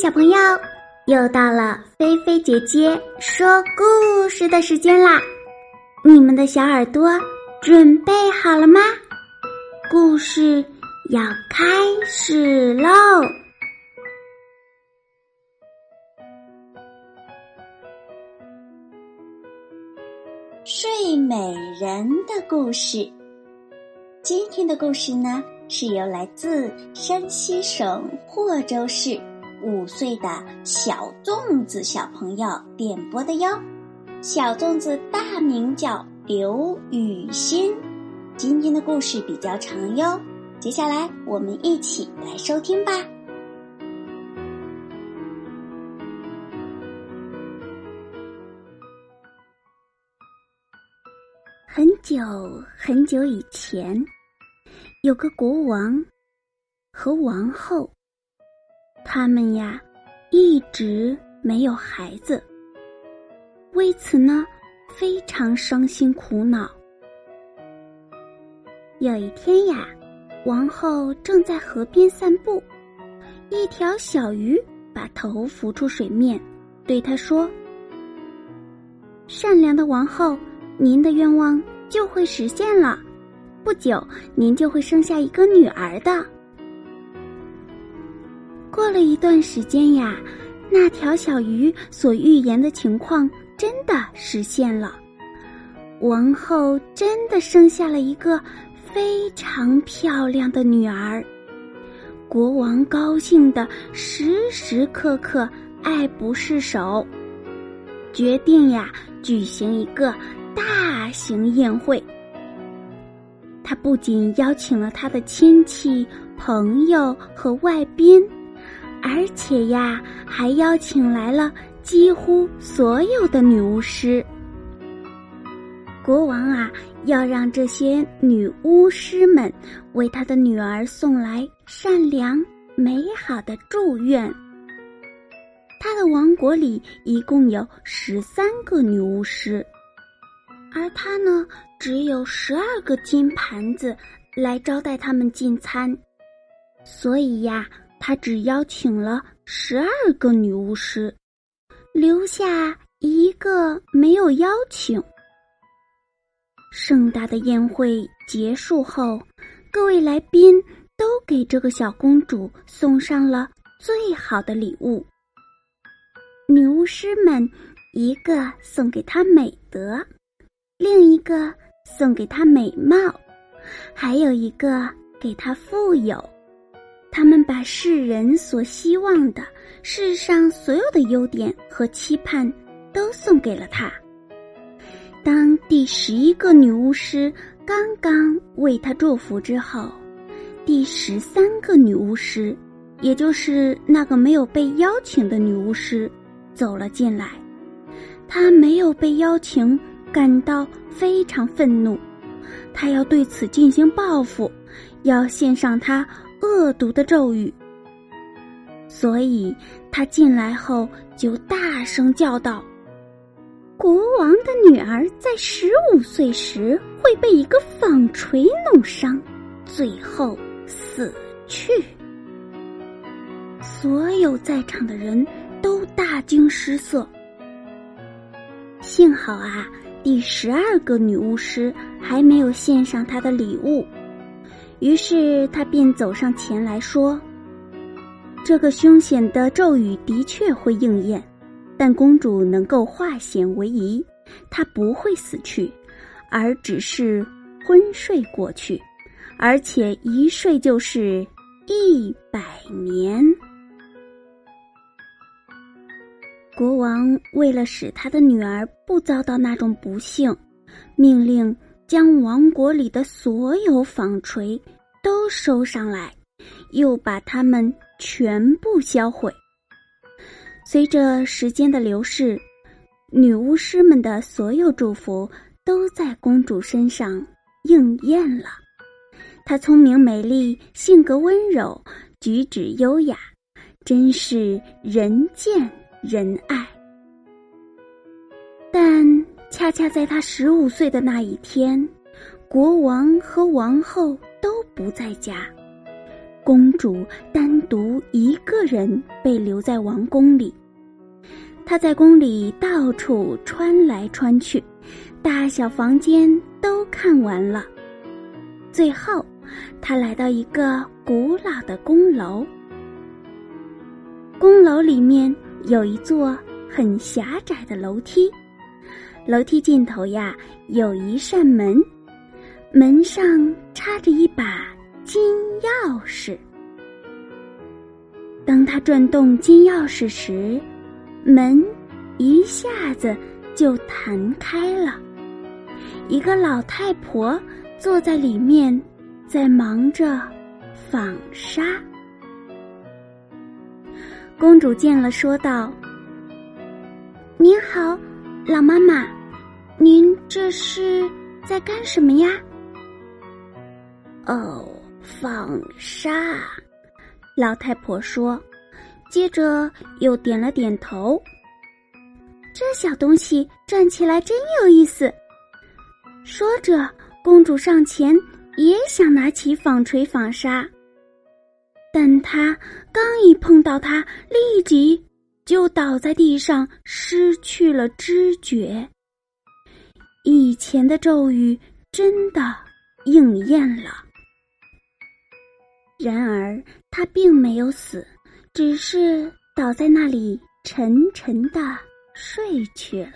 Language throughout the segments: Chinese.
小朋友，又到了菲菲姐姐说故事的时间啦！你们的小耳朵准备好了吗？故事要开始喽！睡美人的故事。今天的故事呢，是由来自山西省霍州市。五岁的小粽子小朋友点播的哟，小粽子大名叫刘雨欣。今天的故事比较长哟，接下来我们一起来收听吧。很久很久以前，有个国王和王后。他们呀，一直没有孩子，为此呢，非常伤心苦恼。有一天呀，王后正在河边散步，一条小鱼把头浮出水面，对她说：“善良的王后，您的愿望就会实现了，不久您就会生下一个女儿的。”过了一段时间呀，那条小鱼所预言的情况真的实现了，王后真的生下了一个非常漂亮的女儿。国王高兴的时时刻刻爱不释手，决定呀举行一个大型宴会。他不仅邀请了他的亲戚、朋友和外宾。而且呀，还邀请来了几乎所有的女巫师。国王啊，要让这些女巫师们为他的女儿送来善良美好的祝愿。他的王国里一共有十三个女巫师，而他呢，只有十二个金盘子来招待他们进餐，所以呀。他只邀请了十二个女巫师，留下一个没有邀请。盛大的宴会结束后，各位来宾都给这个小公主送上了最好的礼物。女巫师们，一个送给她美德，另一个送给她美貌，还有一个给她富有。他们把世人所希望的世上所有的优点和期盼都送给了他。当第十一个女巫师刚刚为他祝福之后，第十三个女巫师，也就是那个没有被邀请的女巫师，走了进来。她没有被邀请，感到非常愤怒，她要对此进行报复，要献上她。恶毒的咒语，所以他进来后就大声叫道：“国王的女儿在十五岁时会被一个纺锤弄伤，最后死去。”所有在场的人都大惊失色。幸好啊，第十二个女巫师还没有献上她的礼物。于是他便走上前来说：“这个凶险的咒语的确会应验，但公主能够化险为夷，她不会死去，而只是昏睡过去，而且一睡就是一百年。”国王为了使他的女儿不遭到那种不幸，命令。将王国里的所有纺锤都收上来，又把它们全部销毁。随着时间的流逝，女巫师们的所有祝福都在公主身上应验了。她聪明美丽，性格温柔，举止优雅，真是人见人爱。但。恰恰在他十五岁的那一天，国王和王后都不在家，公主单独一个人被留在王宫里。她在宫里到处穿来穿去，大小房间都看完了。最后，她来到一个古老的宫楼。宫楼里面有一座很狭窄的楼梯，楼梯尽头呀有一扇门。门上插着一把金钥匙。当他转动金钥匙时，门一下子就弹开了。一个老太婆坐在里面，在忙着纺纱。公主见了，说道：“您好，老妈妈，您这是在干什么呀？”哦，纺纱，老太婆说，接着又点了点头。这小东西转起来真有意思。说着，公主上前也想拿起纺锤纺纱，但她刚一碰到它，立即就倒在地上，失去了知觉。以前的咒语真的应验了。然而，他并没有死，只是倒在那里沉沉的睡去了。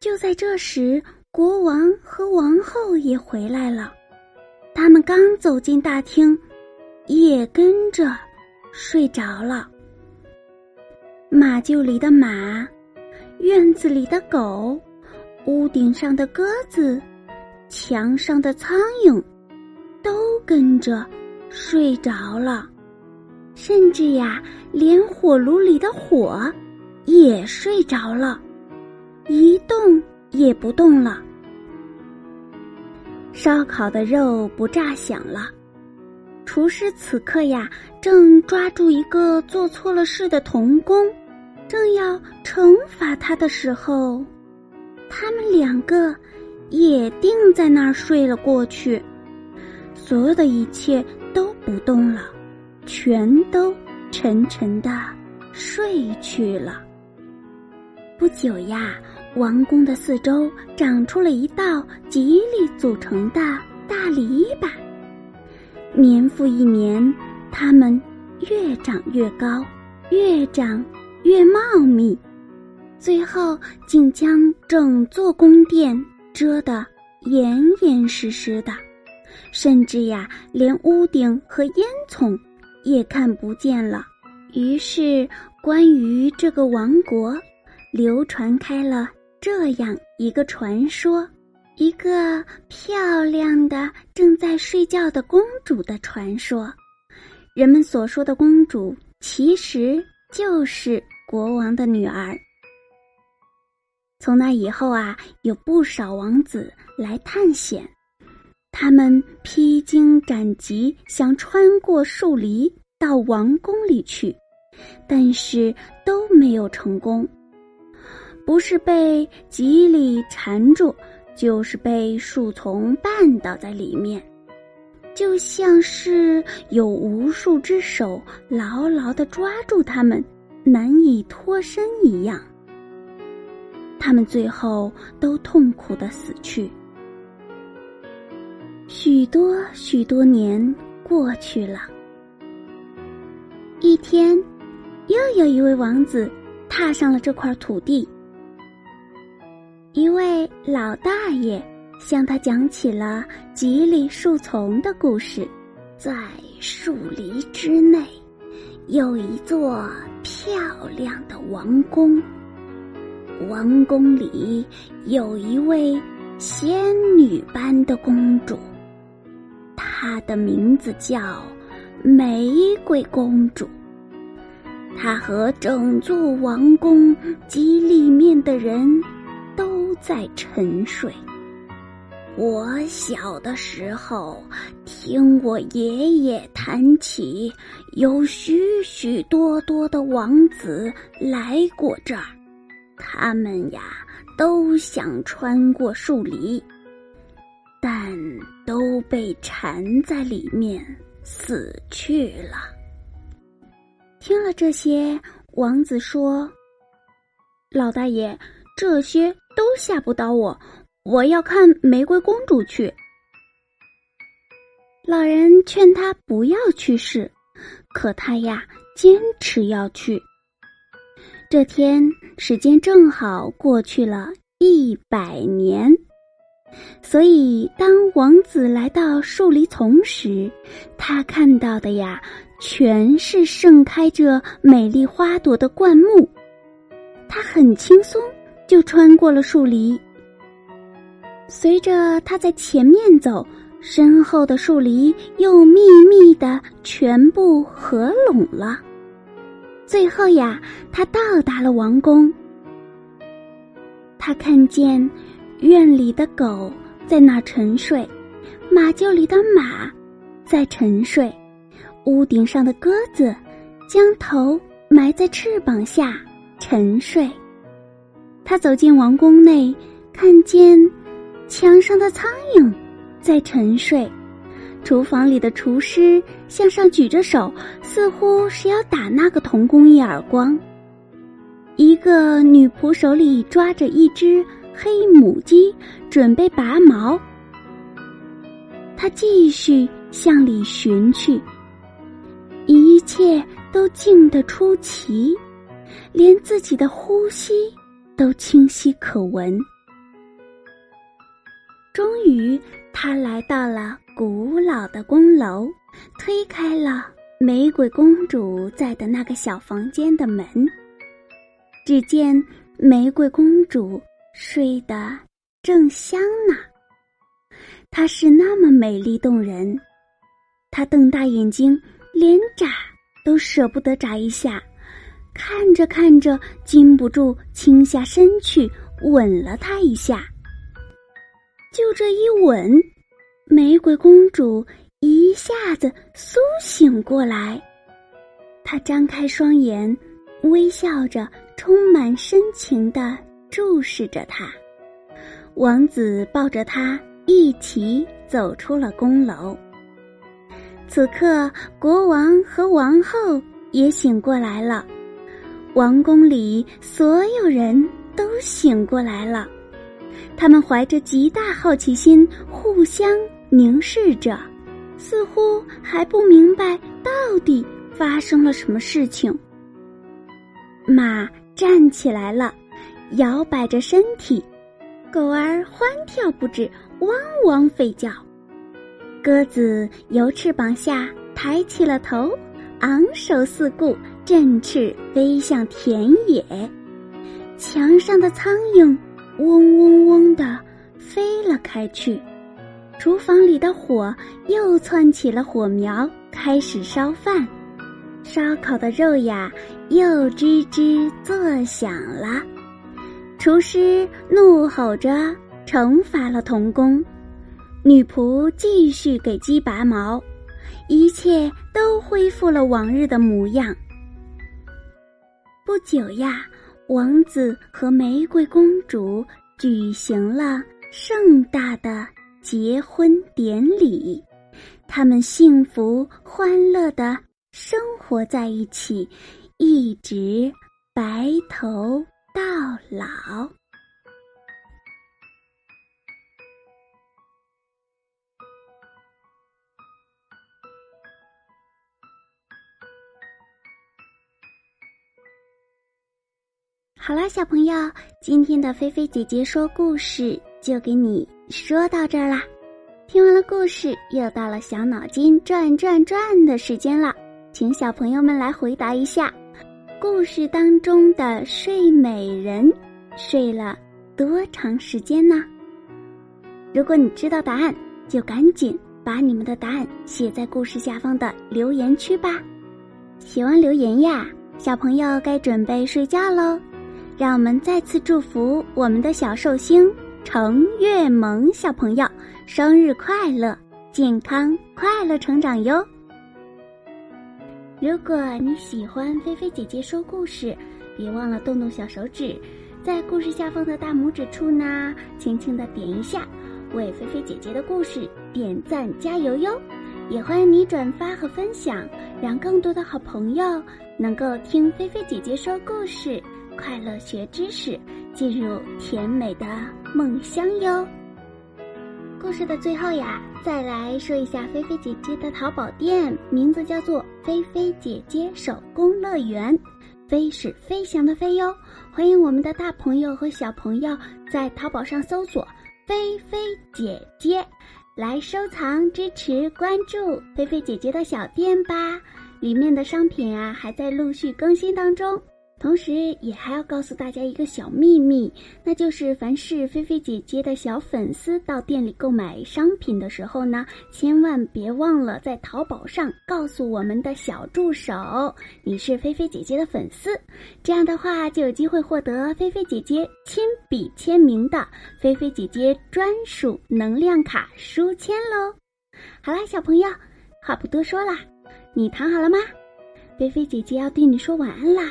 就在这时，国王和王后也回来了。他们刚走进大厅，也跟着睡着了。马厩里的马，院子里的狗，屋顶上的鸽子，墙上的苍蝇。都跟着睡着了，甚至呀，连火炉里的火也睡着了，一动也不动了。烧烤的肉不炸响了，厨师此刻呀，正抓住一个做错了事的童工，正要惩罚他的时候，他们两个也定在那儿睡了过去。所有的一切都不动了，全都沉沉的睡去了。不久呀，王宫的四周长出了一道吉利组成的大篱笆。年复一年，它们越长越高，越长越茂密，最后竟将整座宫殿遮得严严实实的。甚至呀，连屋顶和烟囱也看不见了。于是，关于这个王国，流传开了这样一个传说：一个漂亮的正在睡觉的公主的传说。人们所说的公主，其实就是国王的女儿。从那以后啊，有不少王子来探险。他们披荆斩棘，想穿过树篱到王宫里去，但是都没有成功。不是被蒺藜缠住，就是被树丛绊倒在里面，就像是有无数只手牢牢的抓住他们，难以脱身一样。他们最后都痛苦的死去。许多许多年过去了，一天，又有一位王子踏上了这块土地。一位老大爷向他讲起了吉利树丛的故事。在树篱之内，有一座漂亮的王宫。王宫里有一位仙女般的公主。她的名字叫玫瑰公主。她和整座王宫及里面的人都在沉睡。我小的时候听我爷爷谈起，有许许多多的王子来过这儿，他们呀都想穿过树篱。但都被缠在里面，死去了。听了这些，王子说：“老大爷，这些都吓不倒我，我要看玫瑰公主去。”老人劝他不要去试，可他呀坚持要去。这天时间正好过去了一百年，所以当王子来到树篱丛时，他看到的呀全是盛开着美丽花朵的灌木。他很轻松就穿过了树篱，随着他在前面走。身后的树篱又密密的全部合拢了。最后呀，他到达了王宫。他看见院里的狗在那沉睡，马厩里的马在沉睡，屋顶上的鸽子将头埋在翅膀下沉睡。他走进王宫内，看见墙上的苍蝇。在沉睡，厨房里的厨师向上举着手，似乎是要打那个童工一耳光。一个女仆手里抓着一只黑母鸡，准备拔毛。她继续向里寻去，一切都静得出奇，连自己的呼吸都清晰可闻。终于。他来到了古老的宫楼，推开了玫瑰公主在的那个小房间的门。只见玫瑰公主睡得正香呢，她是那么美丽动人，她瞪大眼睛，连眨都舍不得眨一下，看着看着，禁不住倾下身去吻了她一下。就这一吻，玫瑰公主一下子苏醒过来。她张开双眼，微笑着，充满深情的注视着他。王子抱着她一起走出了宫楼。此刻，国王和王后也醒过来了，王宫里所有人都醒过来了。他们怀着极大好奇心，互相凝视着，似乎还不明白到底发生了什么事情。马站起来了，摇摆着身体；狗儿欢跳不止，汪汪吠叫；鸽子由翅膀下抬起了头，昂首四顾，振翅飞向田野。墙上的苍蝇。嗡嗡嗡的飞了开去，厨房里的火又窜起了火苗，开始烧饭。烧烤的肉呀，又吱吱作响了。厨师怒吼着惩罚了童工，女仆继续给鸡拔毛，一切都恢复了往日的模样。不久呀。王子和玫瑰公主举行了盛大的结婚典礼，他们幸福欢乐的生活在一起，一直白头到老。好啦，小朋友，今天的菲菲姐姐说故事就给你说到这儿啦。听完了故事，又到了小脑筋转转转的时间了，请小朋友们来回答一下：故事当中的睡美人睡了多长时间呢？如果你知道答案，就赶紧把你们的答案写在故事下方的留言区吧。写完留言呀，小朋友该准备睡觉喽。让我们再次祝福我们的小寿星程月萌小朋友生日快乐，健康快乐成长哟！如果你喜欢菲菲姐姐说故事，别忘了动动小手指，在故事下方的大拇指处呢，轻轻的点一下，为菲菲姐姐的故事点赞加油哟！也欢迎你转发和分享，让更多的好朋友能够听菲菲姐姐说故事，快乐学知识，进入甜美的梦乡哟。故事的最后呀，再来说一下菲菲姐姐的淘宝店，名字叫做菲菲姐姐手工乐园，飞是飞翔的飞哟。欢迎我们的大朋友和小朋友在淘宝上搜索“菲菲姐姐”，来收藏、支持、关注菲菲姐姐的小店吧。里面的商品啊，还在陆续更新当中。同时，也还要告诉大家一个小秘密，那就是凡是菲菲姐姐的小粉丝到店里购买商品的时候呢，千万别忘了在淘宝上告诉我们的小助手你是菲菲姐姐的粉丝，这样的话就有机会获得菲菲姐姐亲笔签名的菲菲姐姐专属能量卡书签喽。好啦，小朋友，话不多说啦，你躺好了吗？菲菲姐姐要对你说晚安啦。